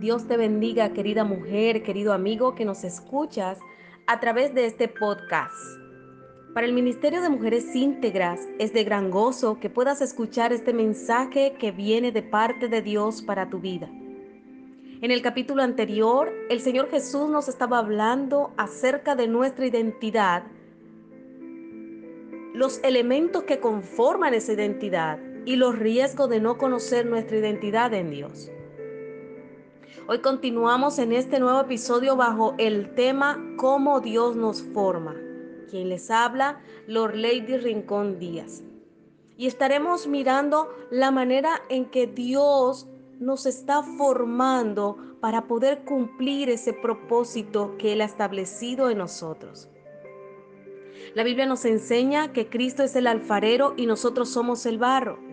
Dios te bendiga, querida mujer, querido amigo que nos escuchas a través de este podcast. Para el Ministerio de Mujeres Íntegras es de gran gozo que puedas escuchar este mensaje que viene de parte de Dios para tu vida. En el capítulo anterior, el Señor Jesús nos estaba hablando acerca de nuestra identidad, los elementos que conforman esa identidad y los riesgos de no conocer nuestra identidad en Dios. Hoy continuamos en este nuevo episodio bajo el tema Cómo Dios nos forma. Quien les habla, Lord Lady Rincón Díaz. Y estaremos mirando la manera en que Dios nos está formando para poder cumplir ese propósito que Él ha establecido en nosotros. La Biblia nos enseña que Cristo es el alfarero y nosotros somos el barro.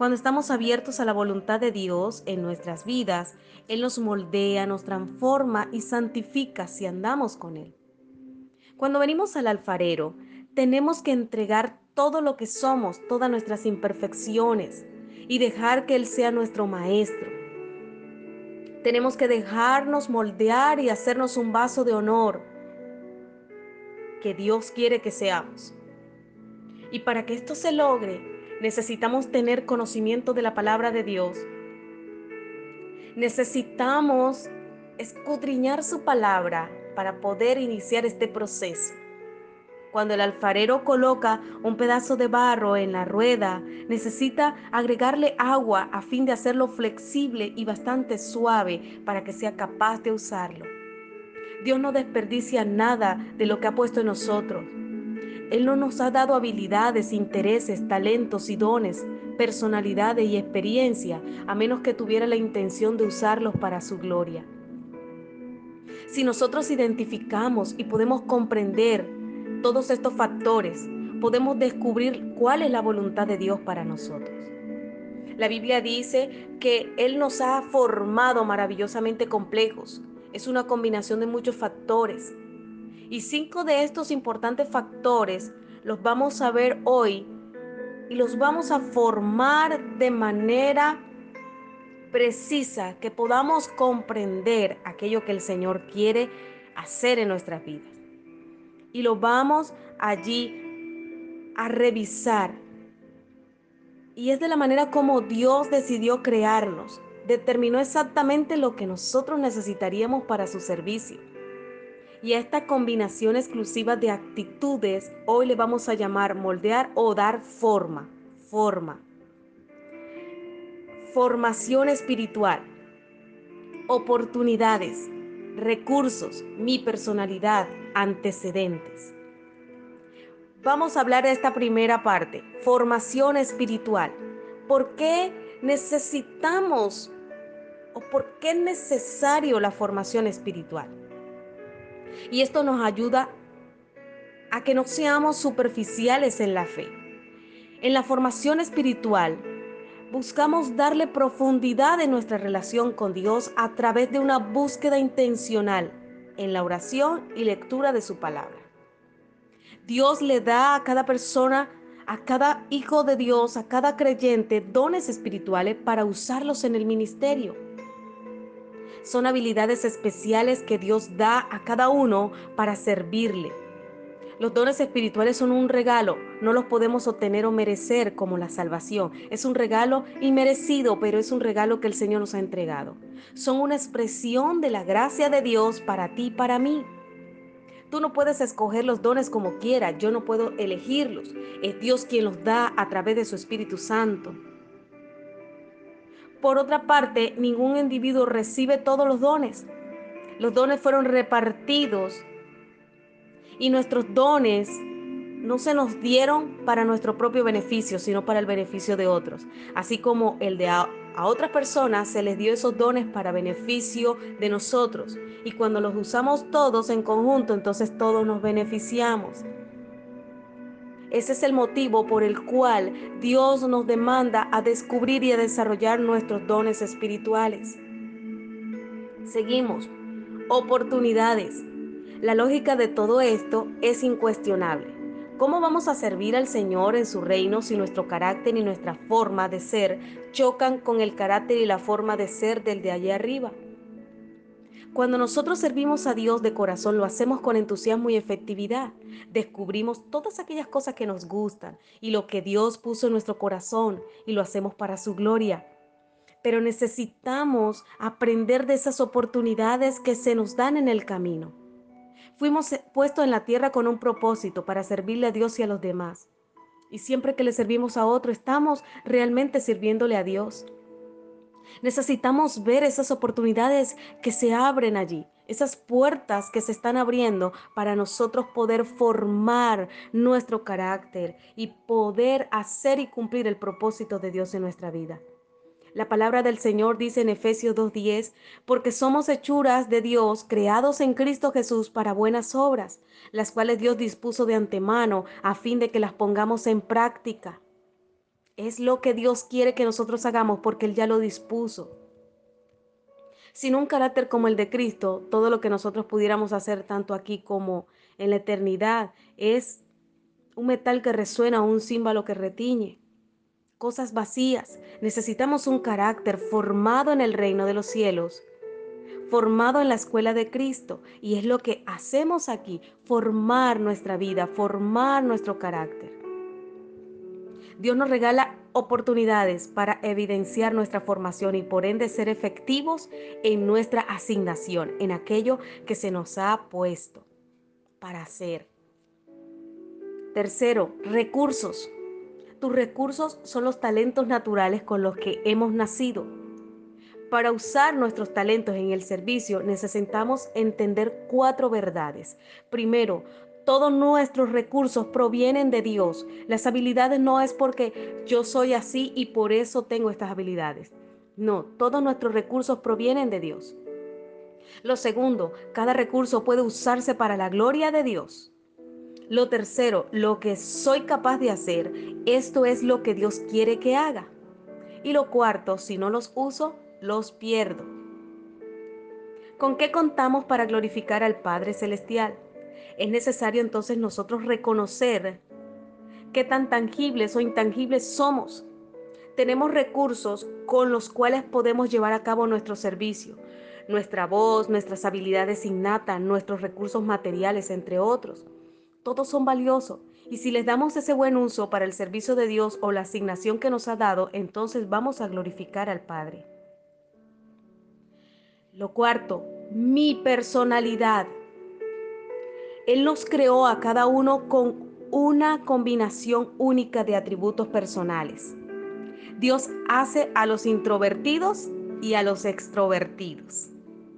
Cuando estamos abiertos a la voluntad de Dios en nuestras vidas, Él nos moldea, nos transforma y santifica si andamos con Él. Cuando venimos al alfarero, tenemos que entregar todo lo que somos, todas nuestras imperfecciones y dejar que Él sea nuestro maestro. Tenemos que dejarnos moldear y hacernos un vaso de honor que Dios quiere que seamos. Y para que esto se logre, necesitamos tener conocimiento de la palabra de Dios. Necesitamos escudriñar su palabra para poder iniciar este proceso. Cuando el alfarero coloca un pedazo de barro en la rueda, necesita agregarle agua a fin de hacerlo flexible y bastante suave para que sea capaz de usarlo. Dios no desperdicia nada de lo que ha puesto en nosotros. Él no nos ha dado habilidades, intereses, talentos y dones, personalidades y experiencia, a menos que tuviera la intención de usarlos para su gloria. Si nosotros identificamos y podemos comprender todos estos factores, podemos descubrir cuál es la voluntad de Dios para nosotros. La Biblia dice que Él nos ha formado maravillosamente complejos. Es una combinación de muchos factores y cinco de estos importantes factores los vamos a ver hoy y los vamos a formar de manera precisa que podamos comprender aquello que el Señor quiere hacer en nuestras vidas. Y lo vamos allí a revisar. Y es de la manera como Dios decidió crearnos. Determinó exactamente lo que nosotros necesitaríamos para su servicio. Y a esta combinación exclusiva de actitudes hoy le vamos a llamar moldear o dar forma, forma. Formación espiritual, oportunidades, recursos, mi personalidad, antecedentes. Vamos a hablar de esta primera parte, formación espiritual. ¿Por qué necesitamos o por qué es necesario la formación espiritual? Y esto nos ayuda a que no seamos superficiales en la fe. En la formación espiritual, buscamos darle profundidad en nuestra relación con Dios a través de una búsqueda intencional en la oración y lectura de su palabra. Dios le da a cada persona, a cada hijo de Dios, a cada creyente, dones espirituales para usarlos en el ministerio son habilidades especiales que Dios da a cada uno para servirle. Los dones espirituales son un regalo, no los podemos obtener o merecer como la salvación. Es un regalo inmerecido, pero es un regalo que el Señor nos ha entregado. Son una expresión de la gracia de Dios para ti y para mí. Tú no puedes escoger los dones como quieras, yo no puedo elegirlos. Es Dios quien los da a través de su Espíritu Santo. Por otra parte, ningún individuo recibe todos los dones. Los dones fueron repartidos y nuestros dones no se nos dieron para nuestro propio beneficio, sino para el beneficio de otros. Así como el de a, otras personas se les dio esos dones para beneficio de nosotros. Y cuando los usamos todos en conjunto, entonces todos nos beneficiamos. Ese es el motivo por el cual Dios nos demanda a descubrir y a desarrollar nuestros dones espirituales. Seguimos. Oportunidades. La lógica de todo esto es incuestionable. ¿Cómo vamos a servir al Señor en su reino si nuestro carácter y nuestra forma de ser chocan con el carácter y la forma de ser del de allá arriba? Cuando nosotros servimos a Dios de corazón, lo hacemos con entusiasmo y efectividad. Descubrimos todas aquellas cosas que nos gustan y lo que Dios puso en nuestro corazón y lo hacemos para su gloria. Pero necesitamos aprender de esas oportunidades que se nos dan en el camino. Fuimos puestos en la tierra con un propósito para servirle a Dios y a los demás. Y siempre que le servimos a otro, estamos realmente sirviéndole a Dios. Necesitamos ver esas oportunidades que se abren allí, esas puertas que se están abriendo para nosotros poder formar nuestro carácter y poder hacer y cumplir el propósito de Dios en nuestra vida. La palabra del Señor dice en Efesios 2.10, porque somos hechuras de Dios, creados en Cristo Jesús para buenas obras, las cuales Dios dispuso de antemano a fin de que las pongamos en práctica. Es lo que Dios quiere que nosotros hagamos porque Él ya lo dispuso. Sin un carácter como el de Cristo, todo lo que nosotros pudiéramos hacer tanto aquí como en la eternidad es un metal que resuena, un símbolo que retiñe cosas vacías. Necesitamos un carácter formado en el reino de los cielos, formado en la escuela de Cristo. Y es lo que hacemos aquí, formar nuestra vida, formar nuestro carácter. Dios nos regala oportunidades para evidenciar nuestra formación y por ende ser efectivos en nuestra asignación, en aquello que se nos ha puesto para hacer. Tercero, recursos. Tus recursos son los talentos naturales con los que hemos nacido. Para usar nuestros talentos en el servicio necesitamos entender cuatro verdades. Primero, todos nuestros recursos provienen de Dios. Las habilidades no es porque yo soy así y por eso tengo estas habilidades. No, todos nuestros recursos provienen de Dios. Lo segundo, cada recurso puede usarse para la gloria de Dios. Lo tercero, lo que soy capaz de hacer, esto es lo que Dios quiere que haga. Y lo cuarto, si no los uso, los pierdo. ¿Con qué contamos para glorificar al Padre Celestial? Es necesario entonces nosotros reconocer qué tan tangibles o intangibles somos. Tenemos recursos con los cuales podemos llevar a cabo nuestro servicio, nuestra voz, nuestras habilidades innatas, nuestros recursos materiales, entre otros. Todos son valiosos y si les damos ese buen uso para el servicio de Dios o la asignación que nos ha dado, entonces vamos a glorificar al Padre. Lo cuarto, mi personalidad. Él nos creó a cada uno con una combinación única de atributos personales. Dios hace a los introvertidos y a los extrovertidos.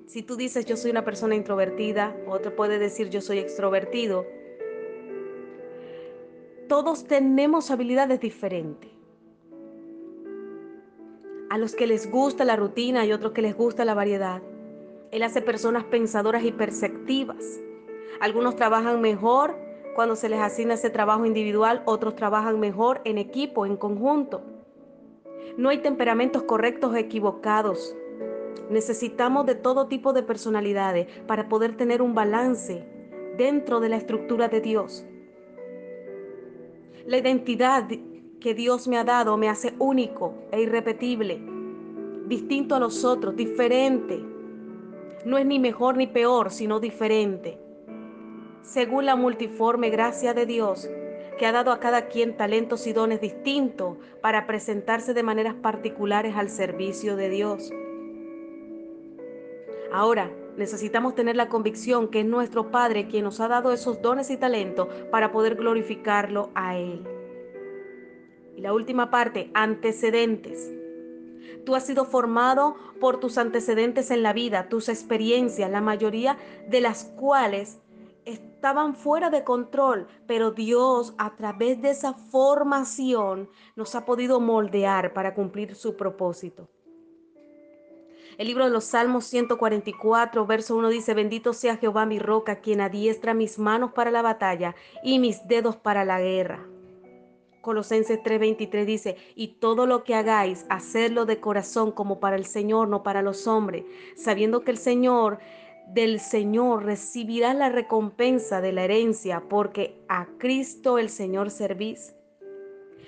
Si tú dices yo soy una persona introvertida, otro puede decir yo soy extrovertido, todos tenemos habilidades diferentes. A los que les gusta la rutina y otros que les gusta la variedad. Él hace personas pensadoras y perceptivas. Algunos trabajan mejor cuando se les asigna ese trabajo individual, otros trabajan mejor en equipo, en conjunto. No hay temperamentos correctos o equivocados. Necesitamos de todo tipo de personalidades para poder tener un balance dentro de la estructura de Dios. La identidad que Dios me ha dado me hace único e irrepetible, distinto a los otros, diferente. No es ni mejor ni peor, sino diferente. Según la multiforme gracia de Dios, que ha dado a cada quien talentos y dones distintos para presentarse de maneras particulares al servicio de Dios. Ahora, necesitamos tener la convicción que es nuestro Padre quien nos ha dado esos dones y talentos para poder glorificarlo a Él. Y la última parte, antecedentes. Tú has sido formado por tus antecedentes en la vida, tus experiencias, la mayoría de las cuales estaban fuera de control, pero Dios a través de esa formación nos ha podido moldear para cumplir su propósito. El libro de los Salmos 144, verso 1 dice, bendito sea Jehová mi roca, quien adiestra mis manos para la batalla y mis dedos para la guerra. Colosenses 3:23 dice, y todo lo que hagáis, hacedlo de corazón como para el Señor, no para los hombres, sabiendo que el Señor, del Señor recibirá la recompensa de la herencia, porque a Cristo el Señor servís.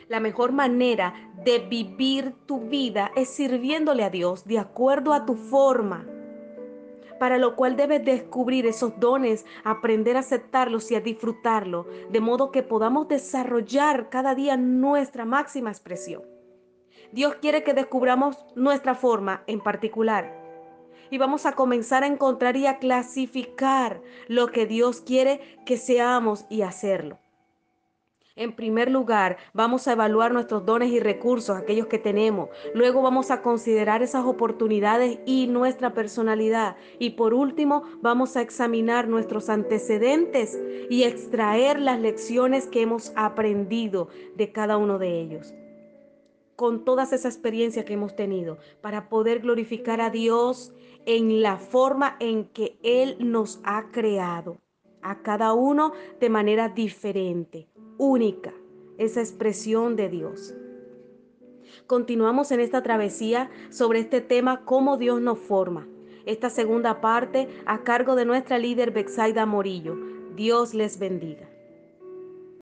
La mejor manera de vivir tu vida es sirviéndole a Dios de acuerdo a tu forma. para lo cual debes descubrir esos dones, aprender a aceptarlos y a disfrutarlos, de modo que podamos desarrollar cada día nuestra máxima expresión. Dios quiere que descubramos nuestra forma en particular. Y vamos a comenzar a encontrar y a clasificar lo que Dios quiere que seamos y hacerlo. En primer lugar, vamos a evaluar nuestros dones y recursos, aquellos que tenemos. Luego vamos a considerar esas oportunidades y nuestra personalidad. Y por último, vamos a examinar nuestros antecedentes y extraer las lecciones que hemos aprendido de cada uno de ellos. Con todas esas experiencias que hemos tenido, para poder glorificar a Dios en la forma en que Él nos ha creado, a cada uno de manera diferente única, esa expresión de Dios. Continuamos en esta travesía sobre este tema, cómo Dios nos forma. Esta segunda parte a cargo de nuestra líder Bexaida Morillo. Dios les bendiga.